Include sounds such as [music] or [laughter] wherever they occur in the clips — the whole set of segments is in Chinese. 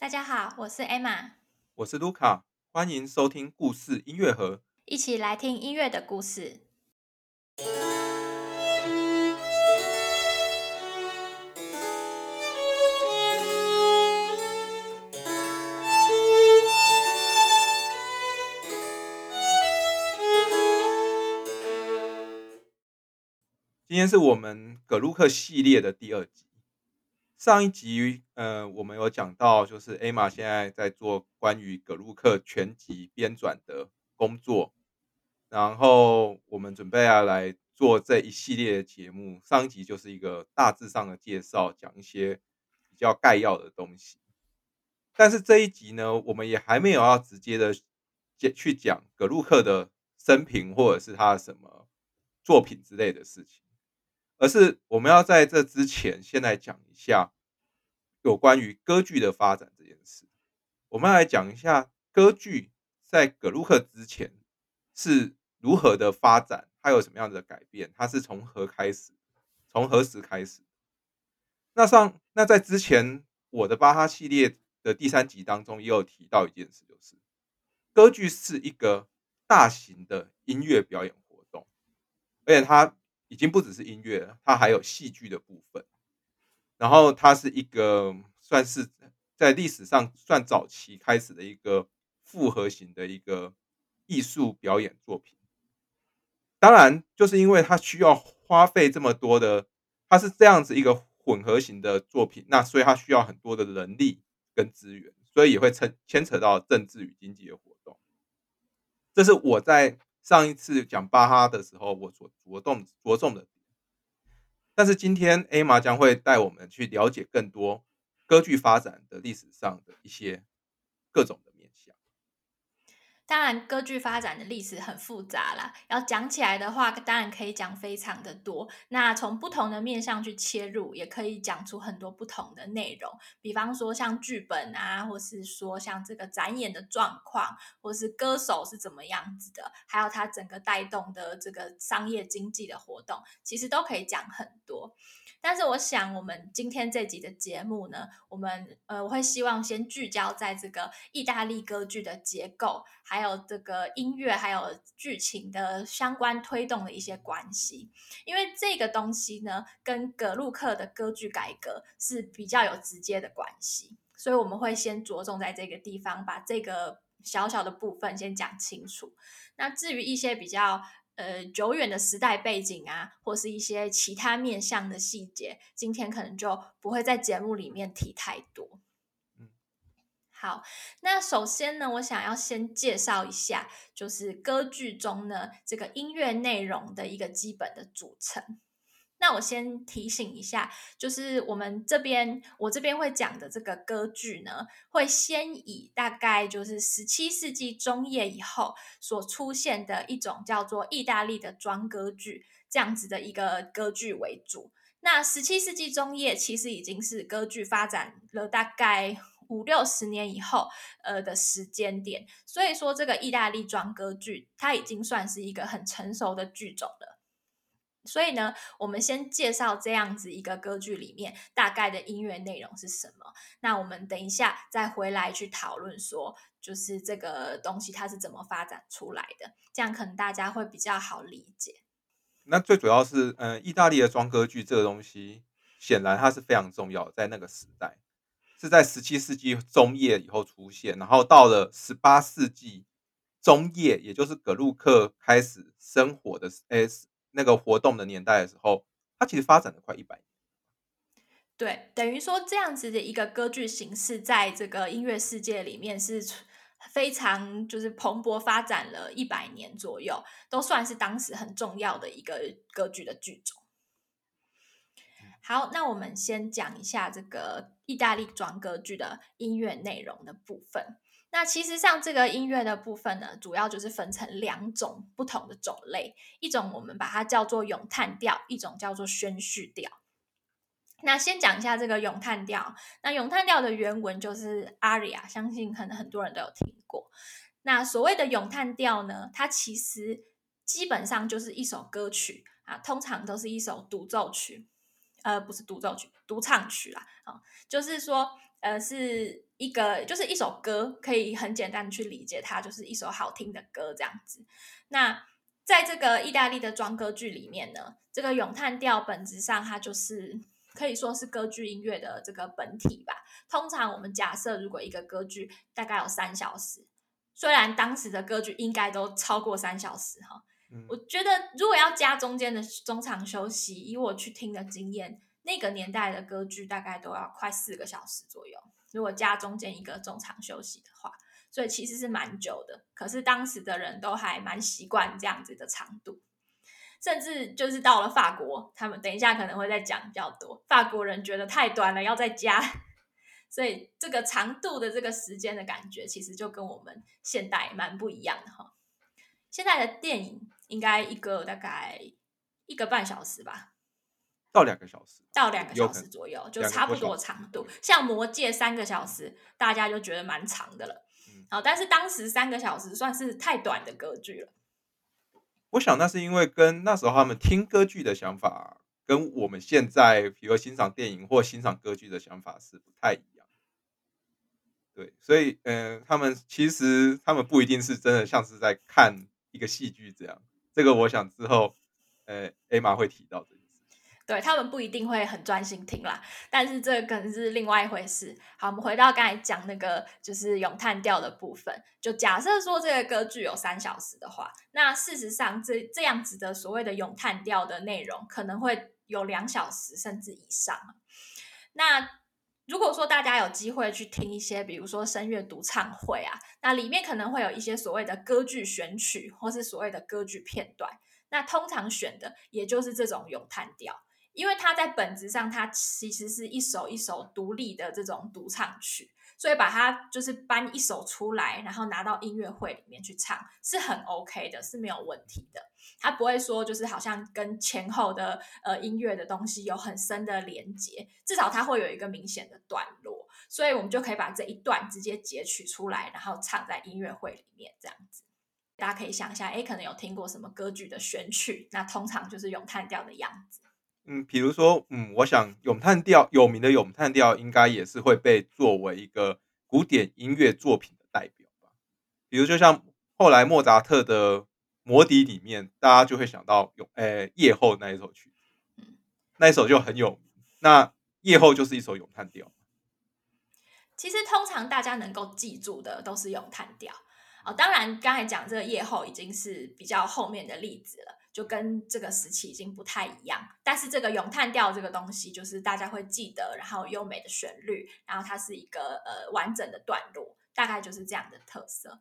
大家好，我是 Emma，我是卢卡，欢迎收听故事音乐盒，一起来听音乐的故事。今天是我们葛鲁克系列的第二集。上一集，呃，我们有讲到，就是 Emma 现在在做关于葛鲁克全集编纂的工作，然后我们准备要来做这一系列的节目。上一集就是一个大致上的介绍，讲一些比较概要的东西。但是这一集呢，我们也还没有要直接的接去讲葛鲁克的生平或者是他的什么作品之类的事情。而是我们要在这之前，先来讲一下有关于歌剧的发展这件事。我们来讲一下歌剧在葛鲁克之前是如何的发展，它有什么样的改变，它是从何开始，从何时开始？那上那在之前我的巴哈系列的第三集当中，也有提到一件事，就是歌剧是一个大型的音乐表演活动，而且它。已经不只是音乐，它还有戏剧的部分。然后它是一个算是在历史上算早期开始的一个复合型的一个艺术表演作品。当然，就是因为它需要花费这么多的，它是这样子一个混合型的作品，那所以它需要很多的人力跟资源，所以也会牵牵扯到政治与经济的活动。这是我在。上一次讲巴哈的时候，我所着重着重的，但是今天 A 马将会带我们去了解更多歌剧发展的历史上的一些各种。当然，歌剧发展的历史很复杂啦，要讲起来的话，当然可以讲非常的多。那从不同的面向去切入，也可以讲出很多不同的内容。比方说像剧本啊，或是说像这个展演的状况，或是歌手是怎么样子的，还有它整个带动的这个商业经济的活动，其实都可以讲很多。但是我想，我们今天这集的节目呢，我们呃，我会希望先聚焦在这个意大利歌剧的结构，还有这个音乐，还有剧情的相关推动的一些关系，因为这个东西呢，跟格鲁克的歌剧改革是比较有直接的关系，所以我们会先着重在这个地方，把这个小小的部分先讲清楚。那至于一些比较。呃，久远的时代背景啊，或是一些其他面向的细节，今天可能就不会在节目里面提太多。嗯，好，那首先呢，我想要先介绍一下，就是歌剧中呢这个音乐内容的一个基本的组成。那我先提醒一下，就是我们这边我这边会讲的这个歌剧呢，会先以大概就是十七世纪中叶以后所出现的一种叫做意大利的庄歌剧这样子的一个歌剧为主。那十七世纪中叶其实已经是歌剧发展了大概五六十年以后呃的时间点，所以说这个意大利庄歌剧它已经算是一个很成熟的剧种了。所以呢，我们先介绍这样子一个歌剧里面大概的音乐内容是什么。那我们等一下再回来去讨论说，就是这个东西它是怎么发展出来的，这样可能大家会比较好理解。那最主要是，嗯，意大利的装歌剧这个东西，显然它是非常重要，在那个时代是在十七世纪中叶以后出现，然后到了十八世纪中叶，也就是格鲁克开始生活的 S。那个活动的年代的时候，它其实发展了快一百年。对，等于说这样子的一个歌剧形式，在这个音乐世界里面是非常就是蓬勃发展了一百年左右，都算是当时很重要的一个歌剧的剧种。好，那我们先讲一下这个意大利装歌剧的音乐内容的部分。那其实像这个音乐的部分呢，主要就是分成两种不同的种类，一种我们把它叫做咏叹调，一种叫做宣叙调。那先讲一下这个咏叹调。那咏叹调的原文就是 aria，相信可能很多人都有听过。那所谓的咏叹调呢，它其实基本上就是一首歌曲啊，通常都是一首独奏曲，呃，不是独奏曲，独唱曲啦。啊，就是说。呃是一个就是一首歌，可以很简单的去理解它，就是一首好听的歌这样子。那在这个意大利的庄歌剧里面呢，这个咏叹调本质上它就是可以说是歌剧音乐的这个本体吧。通常我们假设，如果一个歌剧大概有三小时，虽然当时的歌剧应该都超过三小时哈，我觉得如果要加中间的中场休息，以我去听的经验，那个年代的歌剧大概都要快四个小时左右。如果加中间一个中场休息的话。所以其实是蛮久的，可是当时的人都还蛮习惯这样子的长度，甚至就是到了法国，他们等一下可能会再讲比较多。法国人觉得太短了，要再加，[laughs] 所以这个长度的这个时间的感觉，其实就跟我们现代蛮不一样的哈。现在的电影应该一个大概一个半小时吧，到两个小时，到两个小时左右，就差不多长度。像《魔戒》三个小时，大家就觉得蛮长的了。好，但是当时三个小时算是太短的歌剧了。我想那是因为跟那时候他们听歌剧的想法，跟我们现在比如欣赏电影或欣赏歌剧的想法是不太一样。对，所以嗯，他们其实他们不一定是真的像是在看一个戏剧这样。这个我想之后呃艾玛会提到的。对他们不一定会很专心听啦，但是这可能是另外一回事。好，我们回到刚才讲那个就是咏叹调的部分，就假设说这个歌剧有三小时的话，那事实上这这样子的所谓的咏叹调的内容可能会有两小时甚至以上。那如果说大家有机会去听一些，比如说声乐独唱会啊，那里面可能会有一些所谓的歌剧选曲或是所谓的歌剧片段，那通常选的也就是这种咏叹调。因为它在本质上，它其实是一首一首独立的这种独唱曲，所以把它就是搬一首出来，然后拿到音乐会里面去唱，是很 OK 的，是没有问题的。它不会说就是好像跟前后的呃音乐的东西有很深的连接，至少它会有一个明显的段落，所以我们就可以把这一段直接截取出来，然后唱在音乐会里面这样子。大家可以想一下，哎，可能有听过什么歌剧的选曲，那通常就是咏叹调的样子。嗯，比如说，嗯，我想咏叹调有名的咏叹调，应该也是会被作为一个古典音乐作品的代表吧。比如，就像后来莫扎特的《魔笛》里面，大家就会想到咏，诶，夜后那一首曲，那一首就很有名。那夜后就是一首咏叹调。其实，通常大家能够记住的都是咏叹调。哦，当然，刚才讲这个夜后已经是比较后面的例子了。就跟这个时期已经不太一样，但是这个咏叹调这个东西，就是大家会记得，然后优美的旋律，然后它是一个呃完整的段落，大概就是这样的特色。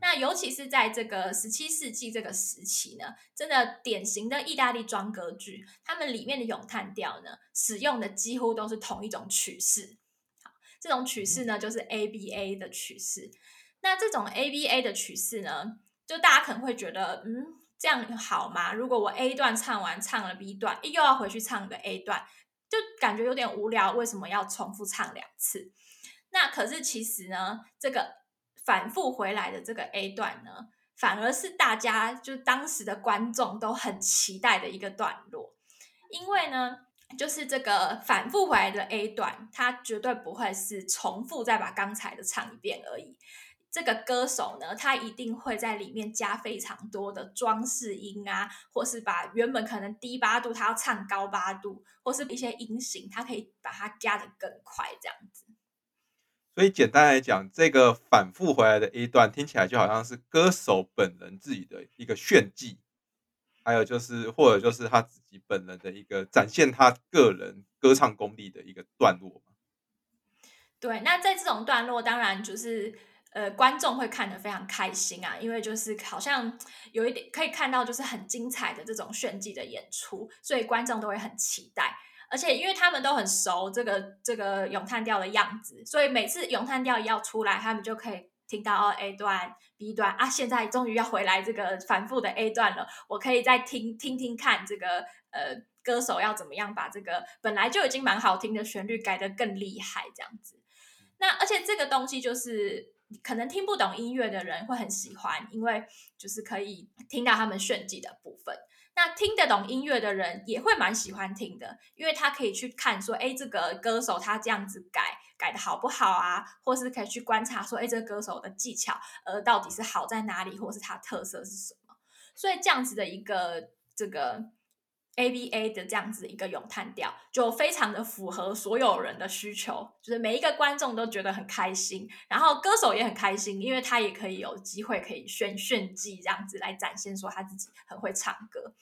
那尤其是在这个十七世纪这个时期呢，真的典型的意大利装歌剧，他们里面的咏叹调呢，使用的几乎都是同一种曲式。好，这种曲式呢，就是 ABA 的曲式。那这种 ABA 的曲式呢，就大家可能会觉得，嗯。这样好吗？如果我 A 段唱完，唱了 B 段，又要回去唱个 A 段，就感觉有点无聊。为什么要重复唱两次？那可是其实呢，这个反复回来的这个 A 段呢，反而是大家就当时的观众都很期待的一个段落，因为呢，就是这个反复回来的 A 段，它绝对不会是重复再把刚才的唱一遍而已。这个歌手呢，他一定会在里面加非常多的装饰音啊，或是把原本可能低八度，他要唱高八度，或是一些音型，他可以把它加的更快，这样子。所以简单来讲，这个反复回来的 A 段听起来就好像是歌手本人自己的一个炫技，还有就是或者就是他自己本人的一个展现他个人歌唱功力的一个段落对，那在这种段落，当然就是。呃，观众会看得非常开心啊，因为就是好像有一点可以看到，就是很精彩的这种炫技的演出，所以观众都会很期待。而且因为他们都很熟这个这个咏叹调的样子，所以每次咏叹调一要出来，他们就可以听到哦 A 段、B 段啊，现在终于要回来这个反复的 A 段了，我可以再听听听看这个呃歌手要怎么样把这个本来就已经蛮好听的旋律改得更厉害这样子。那而且这个东西就是。可能听不懂音乐的人会很喜欢，因为就是可以听到他们炫技的部分。那听得懂音乐的人也会蛮喜欢听的，因为他可以去看说，哎，这个歌手他这样子改，改的好不好啊，或是可以去观察说，哎，这个歌手的技巧，呃，到底是好在哪里，或是他特色是什么？所以这样子的一个这个。A B A 的这样子一个咏叹调，就非常的符合所有人的需求，就是每一个观众都觉得很开心，然后歌手也很开心，因为他也可以有机会可以炫炫技，这样子来展现说他自己很会唱歌，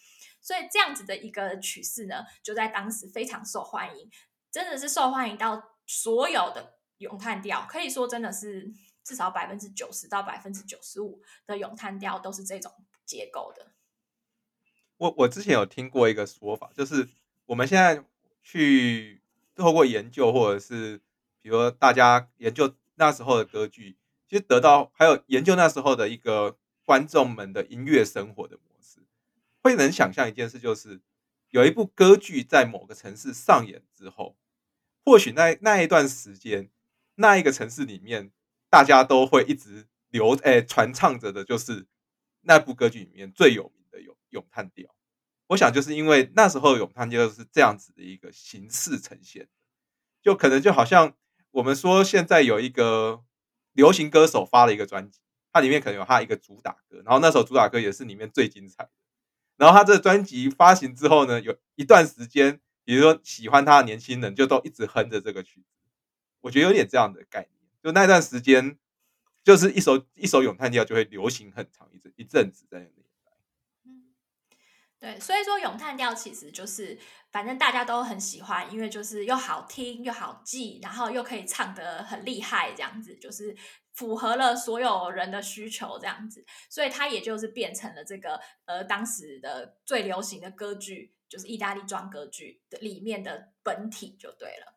所以这样子的一个曲式呢，就在当时非常受欢迎，真的是受欢迎到所有的咏叹调，可以说真的是至少百分之九十到百分之九十五的咏叹调都是这种结构的。我我之前有听过一个说法，就是我们现在去透过研究，或者是比如说大家研究那时候的歌剧，其实得到还有研究那时候的一个观众们的音乐生活的模式，会能想象一件事，就是有一部歌剧在某个城市上演之后，或许那那一段时间，那一个城市里面，大家都会一直流诶传唱着的，就是那部歌剧里面最有。咏叹调，我想就是因为那时候咏叹调是这样子的一个形式呈现，就可能就好像我们说现在有一个流行歌手发了一个专辑，它里面可能有他一个主打歌，然后那首主打歌也是里面最精彩的。然后他这专辑发行之后呢，有一段时间，比如说喜欢他的年轻人就都一直哼着这个曲子，我觉得有点这样的概念。就那段时间，就是一首一首咏叹调就会流行很长一阵一阵子在那里。对，所以说咏叹调其实就是，反正大家都很喜欢，因为就是又好听又好记，然后又可以唱得很厉害，这样子就是符合了所有人的需求，这样子，所以它也就是变成了这个呃当时的最流行的歌剧，就是意大利装歌剧的里面的本体就对了。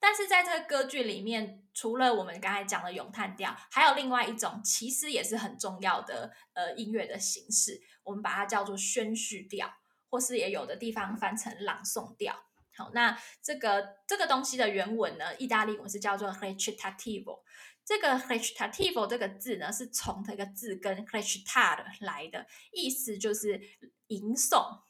但是在这个歌剧里面，除了我们刚才讲的咏叹调，还有另外一种，其实也是很重要的呃音乐的形式，我们把它叫做宣叙调，或是也有的地方翻成朗诵调。好，那这个这个东西的原文呢，意大利文是叫做 recitativo。这个 recitativo 这个字呢，是从这个字根 recitar 来的，意思就是吟诵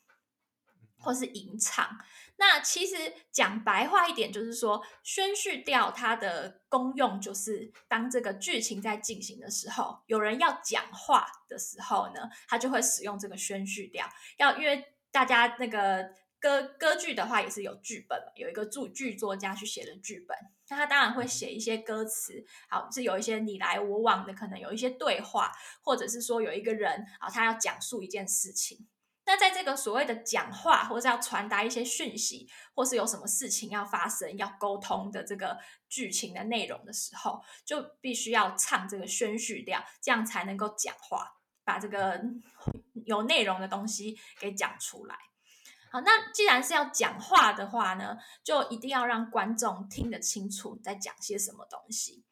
或是吟唱。那其实讲白话一点，就是说宣叙调它的功用，就是当这个剧情在进行的时候，有人要讲话的时候呢，他就会使用这个宣叙调。要因为大家那个歌歌剧的话，也是有剧本，有一个剧剧作家去写的剧本，那他当然会写一些歌词，好是有一些你来我往的，可能有一些对话，或者是说有一个人啊，他要讲述一件事情。那在这个所谓的讲话，或者要传达一些讯息，或是有什么事情要发生、要沟通的这个剧情的内容的时候，就必须要唱这个宣叙调，这样才能够讲话，把这个有内容的东西给讲出来。好，那既然是要讲话的话呢，就一定要让观众听得清楚你在讲些什么东西。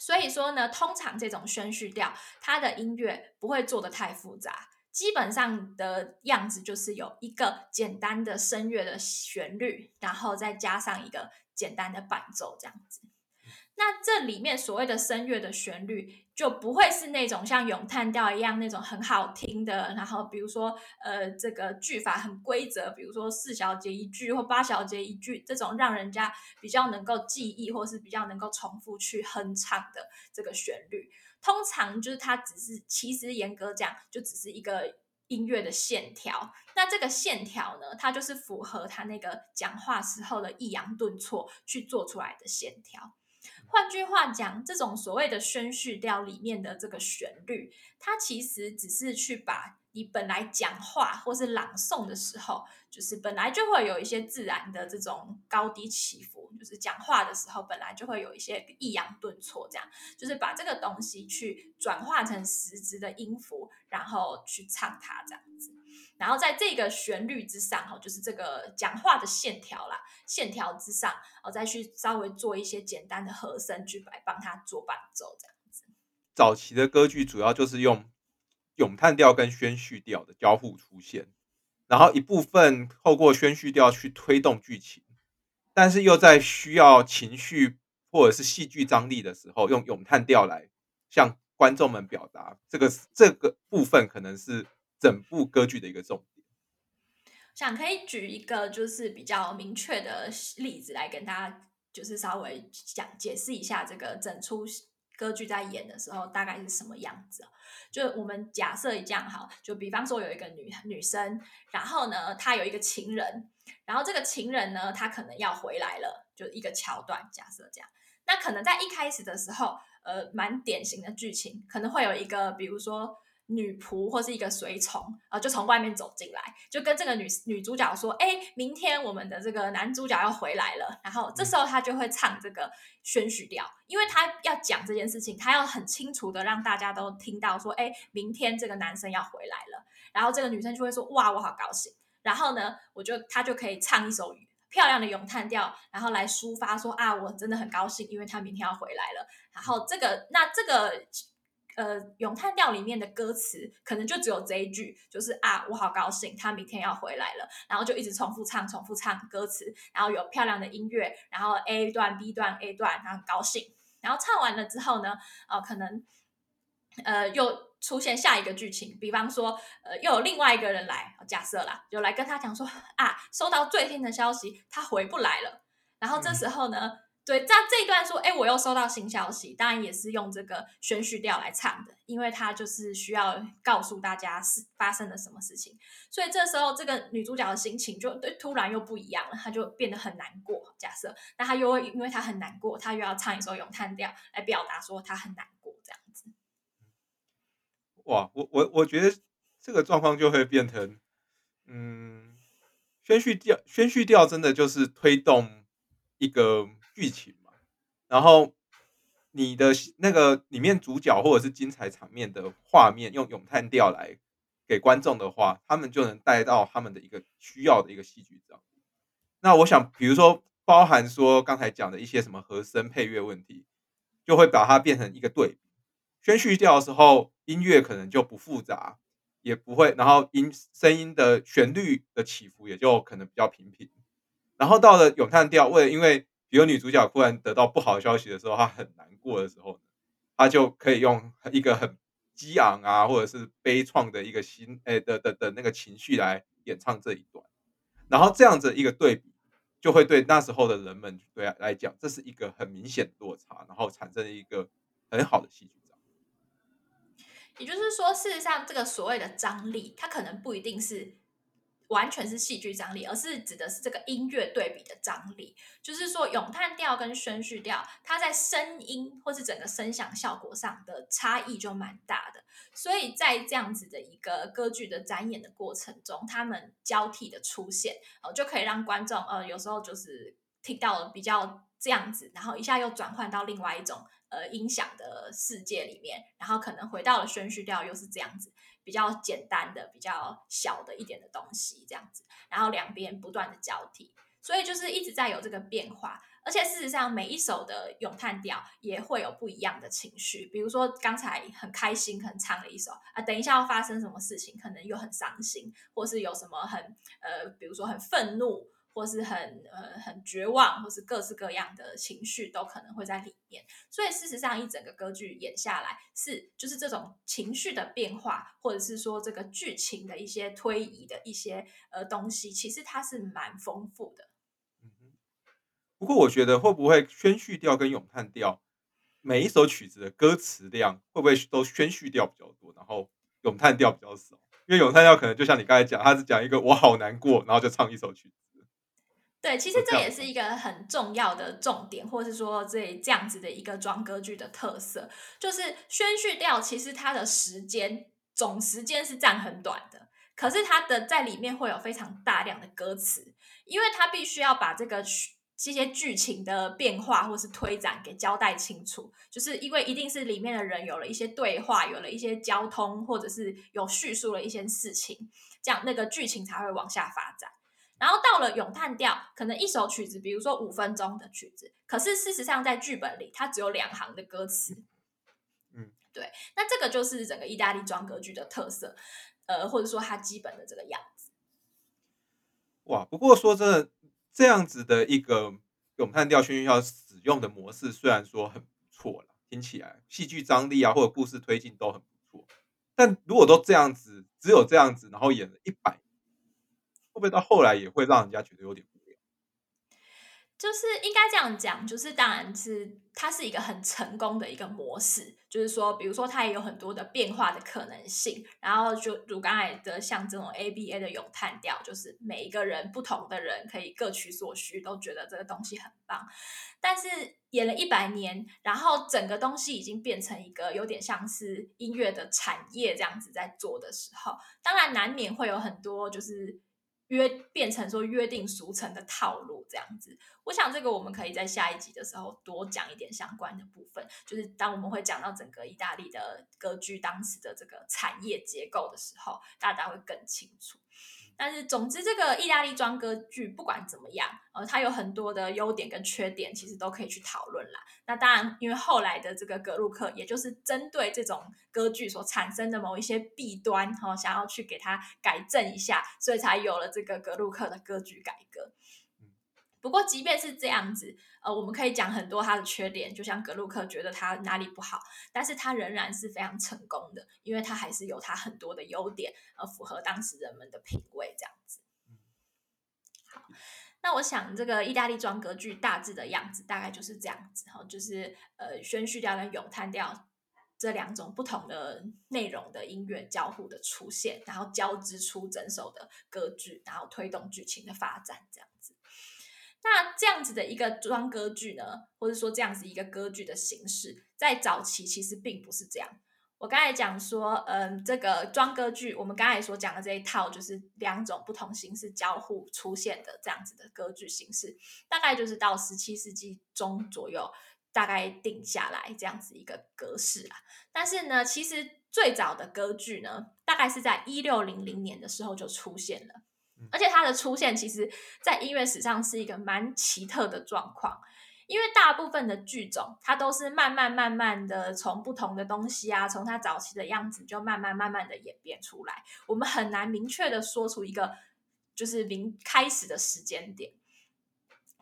所以说呢，通常这种宣叙调，它的音乐不会做的太复杂。基本上的样子就是有一个简单的声乐的旋律，然后再加上一个简单的伴奏这样子。那这里面所谓的声乐的旋律，就不会是那种像咏叹调一样那种很好听的。然后比如说，呃，这个句法很规则，比如说四小节一句或八小节一句这种让人家比较能够记忆，或是比较能够重复去哼唱的这个旋律。通常就是它只是，其实严格讲，就只是一个音乐的线条。那这个线条呢，它就是符合他那个讲话时候的抑扬顿挫去做出来的线条。换句话讲，这种所谓的宣叙调里面的这个旋律，它其实只是去把你本来讲话或是朗诵的时候。就是本来就会有一些自然的这种高低起伏，就是讲话的时候本来就会有一些抑扬顿挫，这样就是把这个东西去转化成实质的音符，然后去唱它这样子，然后在这个旋律之上，哈，就是这个讲话的线条啦，线条之上，我再去稍微做一些简单的和声去来帮他做伴奏这样子。早期的歌剧主要就是用咏叹调跟宣叙调的交互出现。然后一部分透过宣叙调去推动剧情，但是又在需要情绪或者是戏剧张力的时候，用咏叹调来向观众们表达。这个这个部分可能是整部歌剧的一个重点。想可以举一个就是比较明确的例子来跟大家就是稍微讲解释一下这个整出歌剧在演的时候大概是什么样子。就我们假设一样哈，就比方说有一个女女生，然后呢，她有一个情人，然后这个情人呢，他可能要回来了，就一个桥段。假设这样，那可能在一开始的时候，呃，蛮典型的剧情，可能会有一个，比如说。女仆或是一个随从啊，就从外面走进来，就跟这个女女主角说：“哎，明天我们的这个男主角要回来了。”然后这时候他就会唱这个宣叙调，因为他要讲这件事情，他要很清楚的让大家都听到说：“哎，明天这个男生要回来了。”然后这个女生就会说：“哇，我好高兴。”然后呢，我就他就可以唱一首漂亮的咏叹调，然后来抒发说：“啊，我真的很高兴，因为他明天要回来了。”然后这个那这个。呃，咏叹调里面的歌词可能就只有这一句，就是啊，我好高兴，他明天要回来了，然后就一直重复唱，重复唱歌词，然后有漂亮的音乐，然后 A 段、B 段、A 段，然后很高兴，然后唱完了之后呢，呃，可能呃又出现下一个剧情，比方说呃又有另外一个人来，假设啦，就来跟他讲说啊，收到最新的消息，他回不来了，然后这时候呢。对，在这一段说，哎，我又收到新消息，当然也是用这个宣叙调来唱的，因为他就是需要告诉大家是发生了什么事情，所以这时候这个女主角的心情就突然又不一样了，她就变得很难过。假设，那她又会因为她很难过，她又要唱一首咏叹调来表达说她很难过，这样子。哇，我我我觉得这个状况就会变成，嗯，宣叙调，宣叙调真的就是推动一个。剧情嘛，然后你的那个里面主角或者是精彩场面的画面，用咏叹调来给观众的话，他们就能带到他们的一个需要的一个戏剧张力。那我想，比如说包含说刚才讲的一些什么和声配乐问题，就会把它变成一个对比。宣叙调的时候，音乐可能就不复杂，也不会，然后音声音的旋律的起伏也就可能比较平平。然后到了咏叹调，为了因为比如女主角突然得到不好的消息的时候，她很难过的时候，她就可以用一个很激昂啊，或者是悲怆的一个心，诶的的的那个情绪来演唱这一段，然后这样子一个对比，就会对那时候的人们对来讲，这是一个很明显的落差，然后产生一个很好的戏剧张也就是说，事实上，这个所谓的张力，它可能不一定是。完全是戏剧张力，而是指的是这个音乐对比的张力。就是说，咏叹调跟宣叙调，它在声音或是整个声响效果上的差异就蛮大的。所以在这样子的一个歌剧的展演的过程中，他们交替的出现，哦，就可以让观众呃有时候就是听到了比较这样子，然后一下又转换到另外一种呃音响的世界里面，然后可能回到了宣叙调又是这样子。比较简单的、比较小的一点的东西，这样子，然后两边不断的交替，所以就是一直在有这个变化。而且事实上，每一首的咏叹调也会有不一样的情绪。比如说刚才很开心，可能唱了一首啊，等一下要发生什么事情，可能又很伤心，或是有什么很呃，比如说很愤怒。或是很呃很绝望，或是各式各样的情绪都可能会在里面。所以事实上，一整个歌剧演下来，是就是这种情绪的变化，或者是说这个剧情的一些推移的一些呃东西，其实它是蛮丰富的。不过我觉得会不会宣叙调跟咏叹调，每一首曲子的歌词量会不会都宣叙调比较多，然后咏叹调比较少？因为咏叹调可能就像你刚才讲，他是讲一个我好难过，然后就唱一首曲子。对，其实这也是一个很重要的重点，或是说这这样子的一个装歌剧的特色，就是宣叙调其实它的时间总时间是占很短的，可是它的在里面会有非常大量的歌词，因为它必须要把这个这些剧情的变化或是推展给交代清楚，就是因为一定是里面的人有了一些对话，有了一些交通，或者是有叙述了一些事情，这样那个剧情才会往下发展。然后到了咏叹调，可能一首曲子，比如说五分钟的曲子，可是事实上在剧本里它只有两行的歌词。嗯，对，那这个就是整个意大利装歌剧的特色，呃，或者说它基本的这个样子。哇，不过说真的，这样子的一个咏叹调宣叙调使用的模式，虽然说很不错了，听起来戏剧张力啊或者故事推进都很不错，但如果都这样子，只有这样子，然后演了一百。会不会到后来也会让人家觉得有点无聊？就是应该这样讲，就是当然是它是一个很成功的一个模式，就是说，比如说它也有很多的变化的可能性，然后就如刚才的像这种 ABA 的咏叹调，就是每一个人不同的人可以各取所需，都觉得这个东西很棒。但是演了一百年，然后整个东西已经变成一个有点像是音乐的产业这样子在做的时候，当然难免会有很多就是。约变成说约定俗成的套路这样子，我想这个我们可以在下一集的时候多讲一点相关的部分，就是当我们会讲到整个意大利的歌剧当时的这个产业结构的时候，大家会更清楚。但是，总之，这个意大利装歌剧不管怎么样，呃，它有很多的优点跟缺点，其实都可以去讨论啦。那当然，因为后来的这个格鲁克，也就是针对这种歌剧所产生的某一些弊端，哈，想要去给它改正一下，所以才有了这个格鲁克的歌剧改革。不过，即便是这样子，呃，我们可以讲很多他的缺点，就像格鲁克觉得他哪里不好，但是他仍然是非常成功的，因为他还是有他很多的优点，呃，符合当时人们的品味，这样子。好，那我想这个意大利装歌剧大致的样子大概就是这样子，哈，就是呃，宣叙调跟咏叹调这两种不同的内容的音乐交互的出现，然后交织出整首的歌剧，然后推动剧情的发展，这样子。那这样子的一个装歌剧呢，或者说这样子一个歌剧的形式，在早期其实并不是这样。我刚才讲说，嗯，这个装歌剧，我们刚才所讲的这一套，就是两种不同形式交互出现的这样子的歌剧形式，大概就是到十七世纪中左右，大概定下来这样子一个格式啦。但是呢，其实最早的歌剧呢，大概是在一六零零年的时候就出现了。而且它的出现，其实，在音乐史上是一个蛮奇特的状况，因为大部分的剧种，它都是慢慢慢慢的从不同的东西啊，从它早期的样子，就慢慢慢慢的演变出来。我们很难明确的说出一个就是零开始的时间点。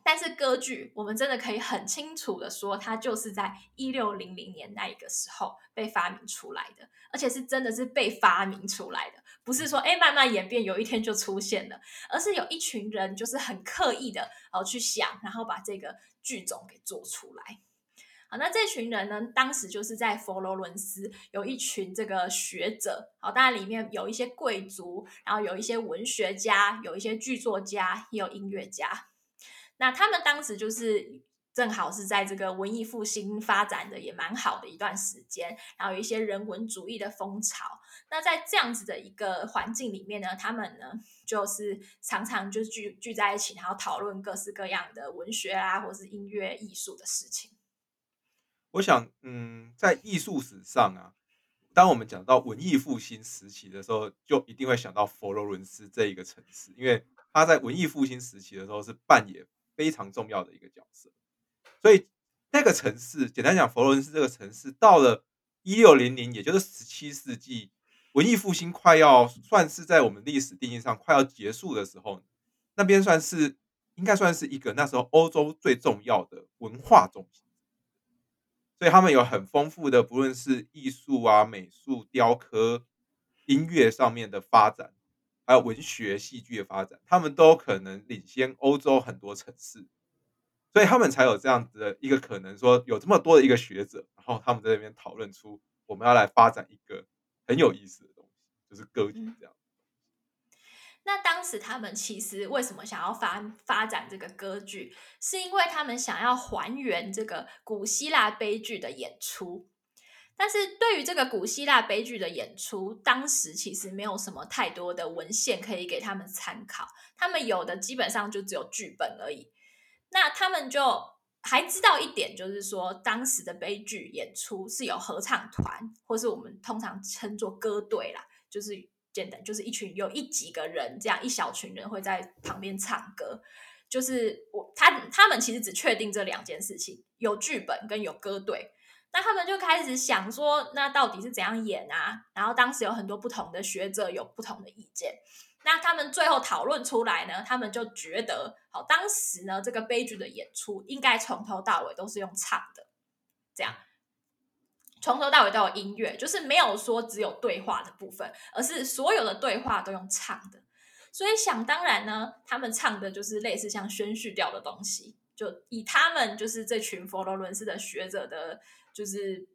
但是歌剧，我们真的可以很清楚的说，它就是在一六零零年那一个时候被发明出来的，而且是真的是被发明出来的。不是说哎慢慢演变，有一天就出现了，而是有一群人就是很刻意的哦去想，然后把这个剧种给做出来。好，那这群人呢，当时就是在佛罗伦斯有一群这个学者，好，当然里面有一些贵族，然后有一些文学家，有一些剧作家，也有音乐家。那他们当时就是。正好是在这个文艺复兴发展的也蛮好的一段时间，然后有一些人文主义的风潮。那在这样子的一个环境里面呢，他们呢就是常常就是聚聚在一起，然后讨论各式各样的文学啊，或是音乐艺术的事情。我想，嗯，在艺术史上啊，当我们讲到文艺复兴时期的时候，就一定会想到佛罗伦斯这一个城市，因为他在文艺复兴时期的时候是扮演非常重要的一个角色。所以那个城市，简单讲，佛罗伦斯这个城市，到了一六零零，也就是十七世纪，文艺复兴快要算是在我们历史定义上快要结束的时候，那边算是应该算是一个那时候欧洲最重要的文化中心。所以他们有很丰富的，不论是艺术啊、美术、雕刻、音乐上面的发展，还有文学、戏剧的发展，他们都可能领先欧洲很多城市。所以他们才有这样子的一个可能，说有这么多的一个学者，然后他们在那边讨论出我们要来发展一个很有意思的东西，就是歌剧这样。那当时他们其实为什么想要发发展这个歌剧，是因为他们想要还原这个古希腊悲剧的演出。但是对于这个古希腊悲剧的演出，当时其实没有什么太多的文献可以给他们参考，他们有的基本上就只有剧本而已。那他们就还知道一点，就是说当时的悲剧演出是有合唱团，或是我们通常称作歌队啦，就是简单就是一群有一几个人这样一小群人会在旁边唱歌。就是我他他们其实只确定这两件事情，有剧本跟有歌队。那他们就开始想说，那到底是怎样演啊？然后当时有很多不同的学者有不同的意见。那他们最后讨论出来呢？他们就觉得，好，当时呢，这个悲剧的演出应该从头到尾都是用唱的，这样，从头到尾都有音乐，就是没有说只有对话的部分，而是所有的对话都用唱的。所以想当然呢，他们唱的就是类似像宣叙调的东西。就以他们就是这群佛罗伦斯的学者的，就是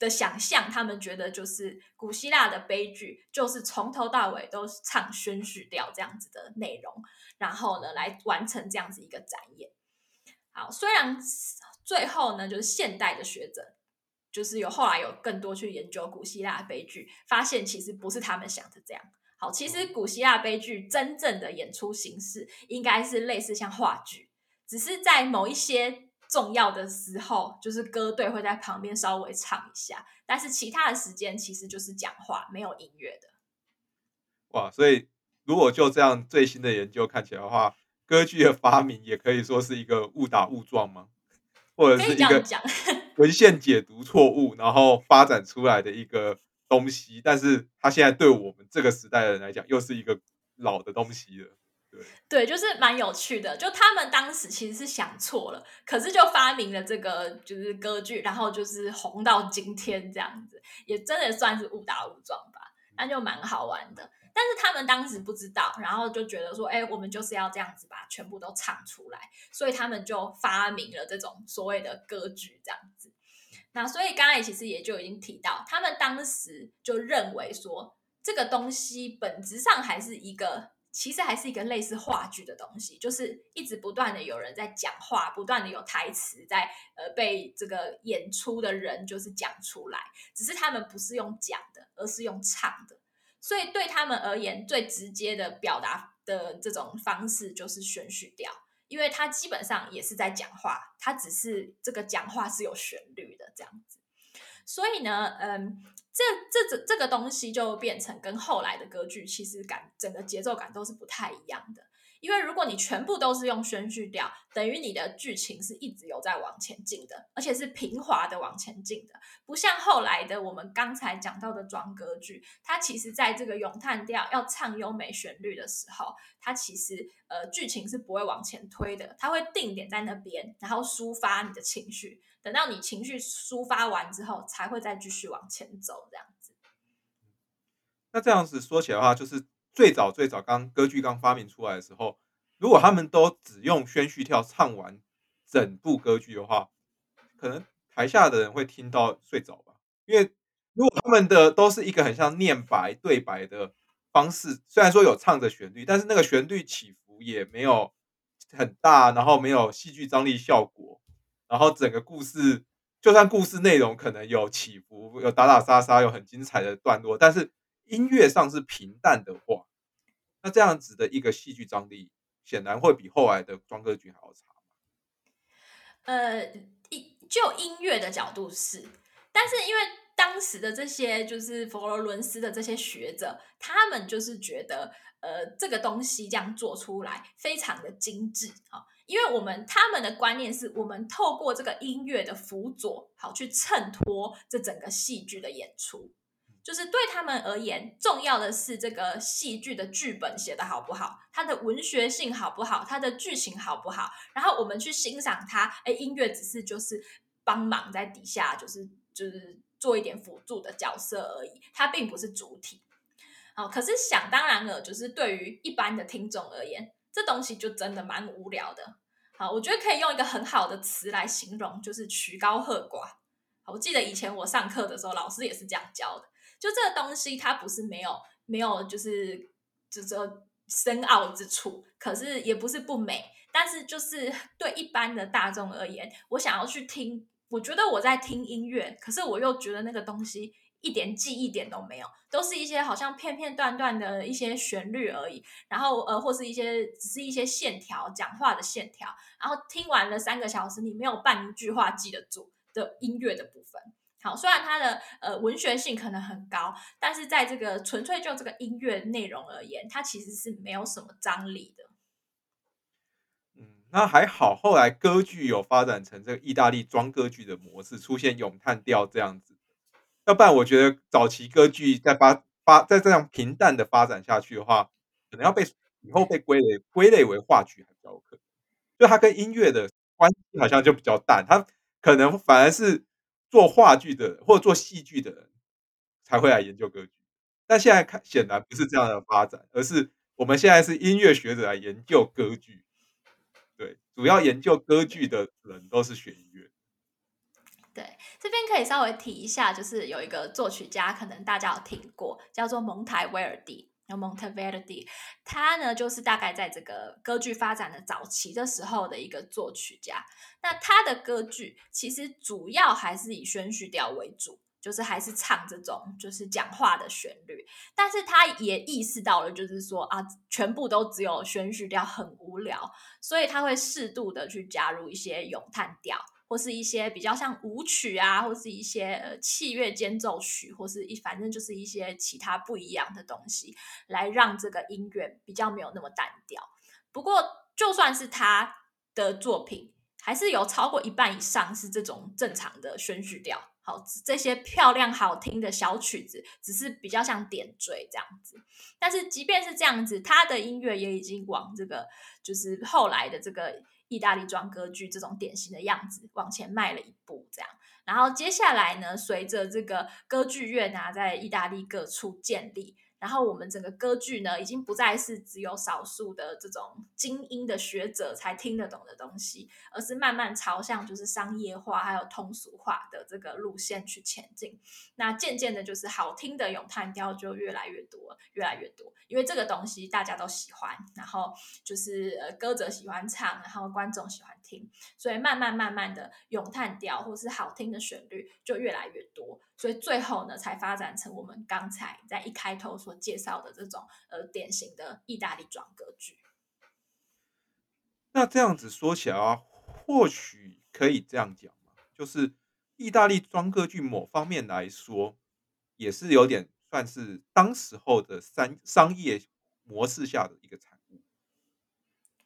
的想象，他们觉得就是古希腊的悲剧，就是从头到尾都是唱宣叙调这样子的内容，然后呢来完成这样子一个展演。好，虽然最后呢，就是现代的学者，就是有后来有更多去研究古希腊悲剧，发现其实不是他们想的这样。好，其实古希腊悲剧真正的演出形式应该是类似像话剧，只是在某一些重要的时候，就是歌队会在旁边稍微唱一下，但是其他的时间其实就是讲话，没有音乐的。哇，所以如果就这样最新的研究看起来的话，歌剧的发明也可以说是一个误打误撞吗？或者是一个 [laughs] [laughs] 文献解读错误，然后发展出来的一个。东西，但是它现在对我们这个时代的人来讲，又是一个老的东西了。对，就是蛮有趣的。就他们当时其实是想错了，可是就发明了这个就是歌剧，然后就是红到今天这样子，也真的算是误打误撞吧。那就蛮好玩的。但是他们当时不知道，然后就觉得说，哎，我们就是要这样子把全部都唱出来，所以他们就发明了这种所谓的歌剧这样子。那所以刚才其实也就已经提到，他们当时就认为说，这个东西本质上还是一个，其实还是一个类似话剧的东西，就是一直不断的有人在讲话，不断的有台词在呃被这个演出的人就是讲出来，只是他们不是用讲的，而是用唱的，所以对他们而言，最直接的表达的这种方式就是宣叙调。因为他基本上也是在讲话，他只是这个讲话是有旋律的这样子，所以呢，嗯，这这这这个东西就变成跟后来的歌剧其实感整个节奏感都是不太一样的。因为如果你全部都是用宣叙调，等于你的剧情是一直有在往前进的，而且是平滑的往前进的，不像后来的我们刚才讲到的装歌剧，它其实在这个咏叹调要唱优美旋律的时候，它其实呃剧情是不会往前推的，它会定点在那边，然后抒发你的情绪，等到你情绪抒发完之后，才会再继续往前走这样子。那这样子说起来的话，就是。最早最早刚歌剧刚发明出来的时候，如果他们都只用宣叙跳唱完整部歌剧的话，可能台下的人会听到睡着吧。因为如果他们的都是一个很像念白对白的方式，虽然说有唱着旋律，但是那个旋律起伏也没有很大，然后没有戏剧张力效果，然后整个故事就算故事内容可能有起伏，有打打杀杀，有很精彩的段落，但是音乐上是平淡的话。那这样子的一个戏剧张力，显然会比后来的庄歌剧还要差。呃，就音乐的角度是，但是因为当时的这些就是佛罗伦斯的这些学者，他们就是觉得，呃，这个东西这样做出来非常的精致啊，因为我们他们的观念是我们透过这个音乐的辅佐，好去衬托这整个戏剧的演出。就是对他们而言，重要的是这个戏剧的剧本写的好不好，它的文学性好不好，它的剧情好不好。然后我们去欣赏它，哎，音乐只是就是帮忙在底下，就是就是做一点辅助的角色而已，它并不是主体。好，可是想当然了，就是对于一般的听众而言，这东西就真的蛮无聊的。好，我觉得可以用一个很好的词来形容，就是曲高和寡。我记得以前我上课的时候，老师也是这样教的。就这个东西，它不是没有没有，就是就是深奥之处，可是也不是不美。但是就是对一般的大众而言，我想要去听，我觉得我在听音乐，可是我又觉得那个东西一点记忆点都没有，都是一些好像片片段段的一些旋律而已。然后呃，或是一些只是一些线条，讲话的线条。然后听完了三个小时，你没有半句话记得住的音乐的部分。好，虽然它的呃文学性可能很高，但是在这个纯粹就这个音乐内容而言，它其实是没有什么张力的。嗯，那还好，后来歌剧有发展成这个意大利装歌剧的模式，出现咏叹调这样子。要不然，我觉得早期歌剧在发发在这样平淡的发展下去的话，可能要被以后被归类归类为话剧还比较可能。就它跟音乐的关系好像就比较淡，它可能反而是。做话剧的或者做戏剧的人才会来研究歌剧，但现在看显然不是这样的发展，而是我们现在是音乐学者来研究歌剧。对，主要研究歌剧的人都是学音乐。对，这边可以稍微提一下，就是有一个作曲家，可能大家有听过，叫做蒙台威尔第，Monteverdi，他呢就是大概在这个歌剧发展的早期的时候的一个作曲家。那他的歌剧其实主要还是以宣叙调为主。就是还是唱这种就是讲话的旋律，但是他也意识到了，就是说啊，全部都只有宣叙调很无聊，所以他会适度的去加入一些咏叹调，或是一些比较像舞曲啊，或是一些呃器乐间奏曲，或是一反正就是一些其他不一样的东西，来让这个音乐比较没有那么单调。不过就算是他的作品，还是有超过一半以上是这种正常的宣叙调。好，这些漂亮好听的小曲子，只是比较像点缀这样子。但是即便是这样子，他的音乐也已经往这个，就是后来的这个意大利装歌剧这种典型的样子往前迈了一步。这样，然后接下来呢，随着这个歌剧院啊，在意大利各处建立。然后我们整个歌剧呢，已经不再是只有少数的这种精英的学者才听得懂的东西，而是慢慢朝向就是商业化还有通俗化的这个路线去前进。那渐渐的，就是好听的咏叹调就越来越多，越来越多，因为这个东西大家都喜欢，然后就是呃歌者喜欢唱，然后观众喜欢听，所以慢慢慢慢的咏叹调或是好听的旋律就越来越多。所以最后呢，才发展成我们刚才在一开头所介绍的这种呃典型的意大利装歌剧。那这样子说起来啊，或许可以这样讲嘛，就是意大利装歌剧某方面来说，也是有点算是当时候的商商业模式下的一个产物。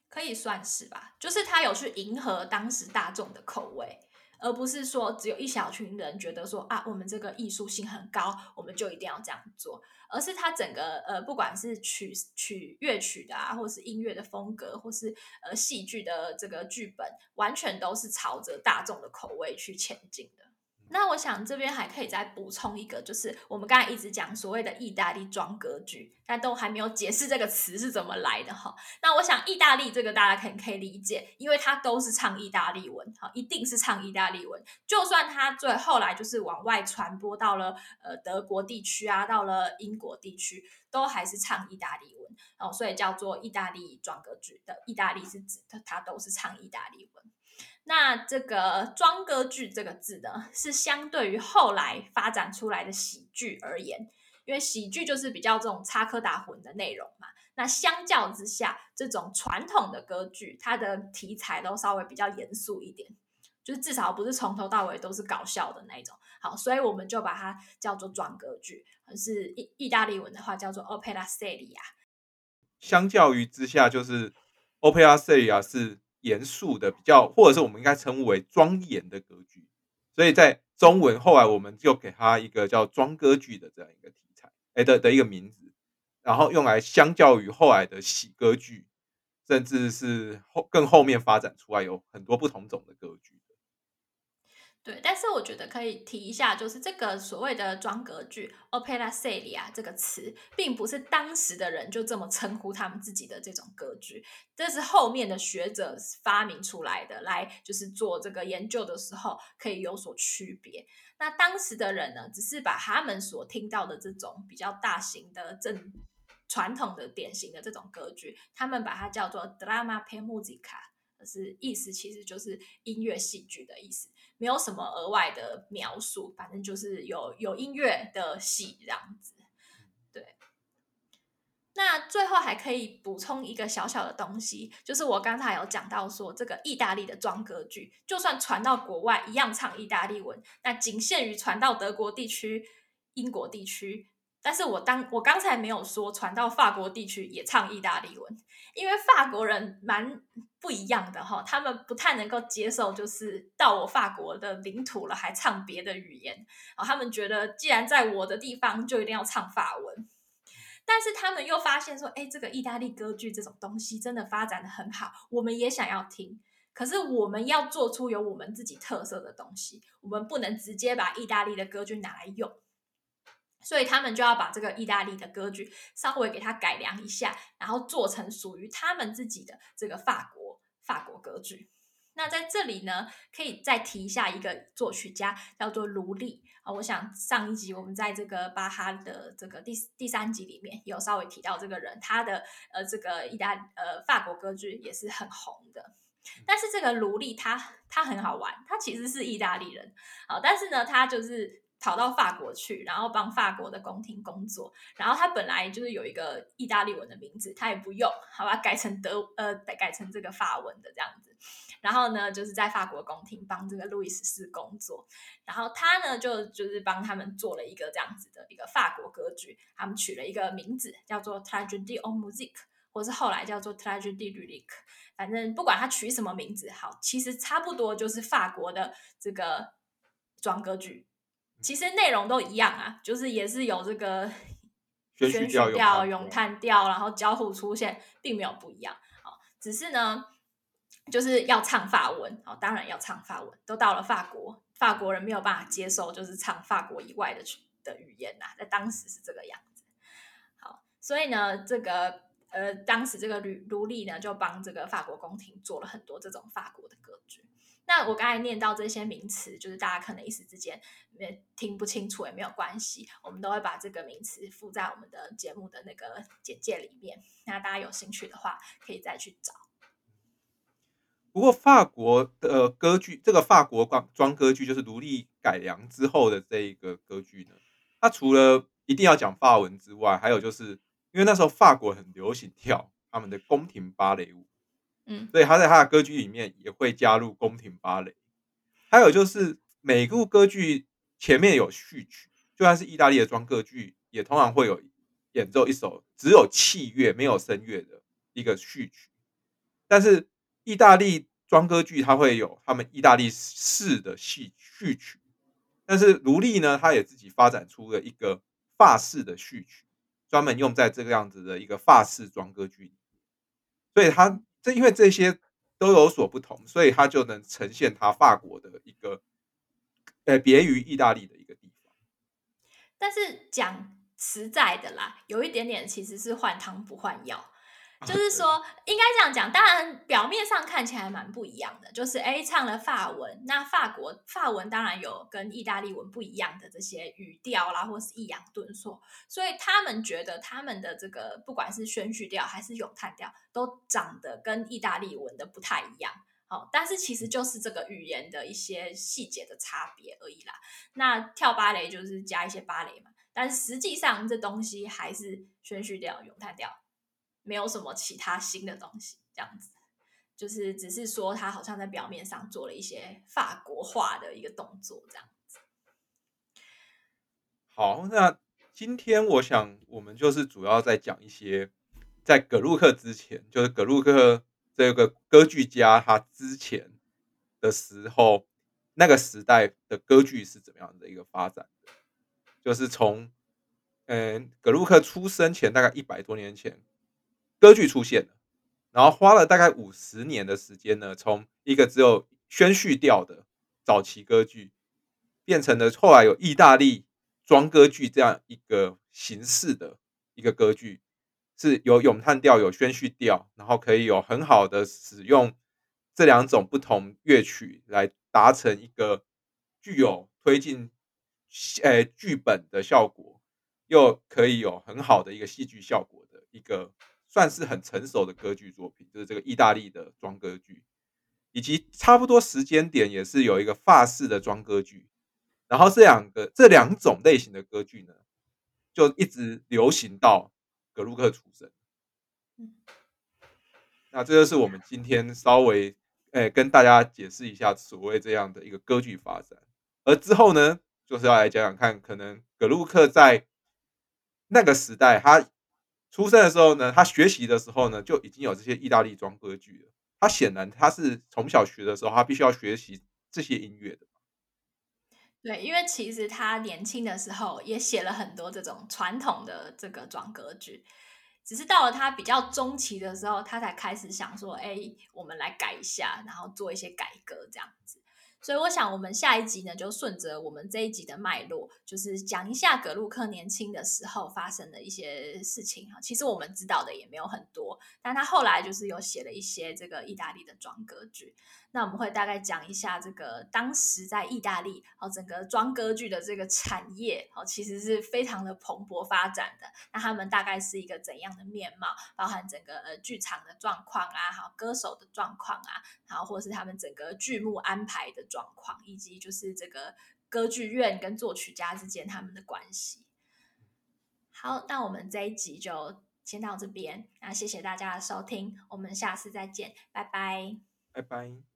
可以算是吧，就是他有去迎合当时大众的口味。而不是说只有一小群人觉得说啊，我们这个艺术性很高，我们就一定要这样做。而是它整个呃，不管是曲曲乐曲的啊，或是音乐的风格，或是呃戏剧的这个剧本，完全都是朝着大众的口味去前进的。那我想这边还可以再补充一个，就是我们刚才一直讲所谓的意大利装歌剧，但都还没有解释这个词是怎么来的哈。那我想意大利这个大家肯可以理解，因为它都是唱意大利文，哈，一定是唱意大利文。就算它最后来就是往外传播到了呃德国地区啊，到了英国地区，都还是唱意大利文哦，所以叫做意大利装歌剧的意大利是指它它都是唱意大利文。那这个装歌剧这个字呢，是相对于后来发展出来的喜剧而言，因为喜剧就是比较这种插科打诨的内容嘛。那相较之下，这种传统的歌剧，它的题材都稍微比较严肃一点，就是至少不是从头到尾都是搞笑的那种。好，所以我们就把它叫做装歌剧，是意意大利文的话叫做 opera seria。相较于之下，就是 opera seria 是。严肃的比较，或者是我们应该称为庄严的歌剧，所以在中文后来我们就给它一个叫庄歌剧的这样一个题材，哎的的一个名字，然后用来相较于后来的喜歌剧，甚至是后更后面发展出来有很多不同种的歌剧。对，但是我觉得可以提一下，就是这个所谓的装格剧 opera seria 这个词，并不是当时的人就这么称呼他们自己的这种歌剧，这是后面的学者发明出来的，来就是做这个研究的时候可以有所区别。那当时的人呢，只是把他们所听到的这种比较大型的正传统的典型的这种歌剧，他们把它叫做 drama per musica，是意思其实就是音乐戏剧的意思。没有什么额外的描述，反正就是有有音乐的戏这样子。对，那最后还可以补充一个小小的东西，就是我刚才有讲到说，这个意大利的装歌剧，就算传到国外一样唱意大利文，那仅限于传到德国地区、英国地区。但是我当我刚才没有说传到法国地区也唱意大利文，因为法国人蛮不一样的哈，他们不太能够接受，就是到我法国的领土了还唱别的语言啊，他们觉得既然在我的地方就一定要唱法文，但是他们又发现说，哎，这个意大利歌剧这种东西真的发展的很好，我们也想要听，可是我们要做出有我们自己特色的东西，我们不能直接把意大利的歌剧拿来用。所以他们就要把这个意大利的歌剧稍微给它改良一下，然后做成属于他们自己的这个法国法国歌剧。那在这里呢，可以再提一下一个作曲家，叫做卢利啊。我想上一集我们在这个巴哈的这个第第三集里面有稍微提到这个人，他的呃这个意大呃法国歌剧也是很红的。但是这个卢利他他很好玩，他其实是意大利人啊，但是呢他就是。跑到法国去，然后帮法国的宫廷工作。然后他本来就是有一个意大利文的名字，他也不用，好吧，改成德呃，改成这个法文的这样子。然后呢，就是在法国宫廷帮这个路易十四工作。然后他呢，就就是帮他们做了一个这样子的一个法国歌剧，他们取了一个名字叫做 Tragedy of Music，或是后来叫做 Tragedy Lyrique。反正不管他取什么名字，好，其实差不多就是法国的这个装歌剧。其实内容都一样啊，就是也是有这个 [laughs] 宣叙调、咏叹调，然后交互出现，并没有不一样。好，只是呢，就是要唱法文。哦，当然要唱法文。都到了法国，法国人没有办法接受，就是唱法国以外的的语言呐。在当时是这个样子。好，所以呢，这个呃，当时这个卢卢利呢，就帮这个法国宫廷做了很多这种法国的歌剧。那我刚才念到这些名词，就是大家可能一时之间也听不清楚，也没有关系，我们都会把这个名词附在我们的节目的那个简介里面。那大家有兴趣的话，可以再去找。不过法国的歌剧，这个法国装装歌剧就是奴隶改良之后的这一个歌剧呢，它除了一定要讲法文之外，还有就是因为那时候法国很流行跳他们的宫廷芭蕾舞。嗯，所以他在他的歌剧里面也会加入宫廷芭蕾，还有就是每部歌剧前面有序曲，就算是意大利的装歌剧，也通常会有演奏一首只有器乐没有声乐的一个序曲。但是意大利装歌剧它会有他们意大利式的戏序曲，但是卢利呢，他也自己发展出了一个法式的序曲，专门用在这个样子的一个法式装歌剧里，所以他。这因为这些都有所不同，所以它就能呈现它法国的一个，呃，别于意大利的一个地方。但是讲实在的啦，有一点点其实是换汤不换药。就是说，应该这样讲。当然，表面上看起来蛮不一样的。就是哎，唱了法文，那法国法文当然有跟意大利文不一样的这些语调啦，或是抑扬顿挫。所以他们觉得他们的这个不管是宣叙调还是咏叹调，都长得跟意大利文的不太一样。好，但是其实就是这个语言的一些细节的差别而已啦。那跳芭蕾就是加一些芭蕾嘛，但实际上这东西还是宣叙调、咏叹调。没有什么其他新的东西，这样子，就是只是说他好像在表面上做了一些法国化的一个动作，这样子。好，那今天我想我们就是主要在讲一些在葛鲁克之前，就是葛鲁克这个歌剧家他之前的时候，那个时代的歌剧是怎么样的一个发展？就是从嗯格鲁克出生前大概一百多年前。歌剧出现了，然后花了大概五十年的时间呢，从一个只有宣叙调的早期歌剧，变成了后来有意大利装歌剧这样一个形式的一个歌剧，是有咏叹调、有宣叙调，然后可以有很好的使用这两种不同乐曲来达成一个具有推进呃剧本的效果，又可以有很好的一个戏剧效果的一个。算是很成熟的歌剧作品，就是这个意大利的装歌剧，以及差不多时间点也是有一个法式的装歌剧，然后这两个这两种类型的歌剧呢，就一直流行到格鲁克出生。那这就是我们今天稍微诶跟大家解释一下所谓这样的一个歌剧发展，而之后呢，就是要来讲讲看，可能格鲁克在那个时代他。出生的时候呢，他学习的时候呢，就已经有这些意大利装歌剧了。他显然他是从小学的时候，他必须要学习这些音乐的。对，因为其实他年轻的时候也写了很多这种传统的这个装歌剧，只是到了他比较中期的时候，他才开始想说：“哎，我们来改一下，然后做一些改革这样子。”所以我想，我们下一集呢，就顺着我们这一集的脉络，就是讲一下格鲁克年轻的时候发生的一些事情哈。其实我们知道的也没有很多，但他后来就是有写了一些这个意大利的装歌剧。那我们会大概讲一下这个当时在意大利哦，整个装歌剧的这个产业哦，其实是非常的蓬勃发展的。那他们大概是一个怎样的面貌？包含整个呃剧场的状况啊，好歌手的状况啊，然后或是他们整个剧目安排的。状况，以及就是这个歌剧院跟作曲家之间他们的关系。好，那我们这一集就先到这边，那谢谢大家的收听，我们下次再见，拜拜，拜拜。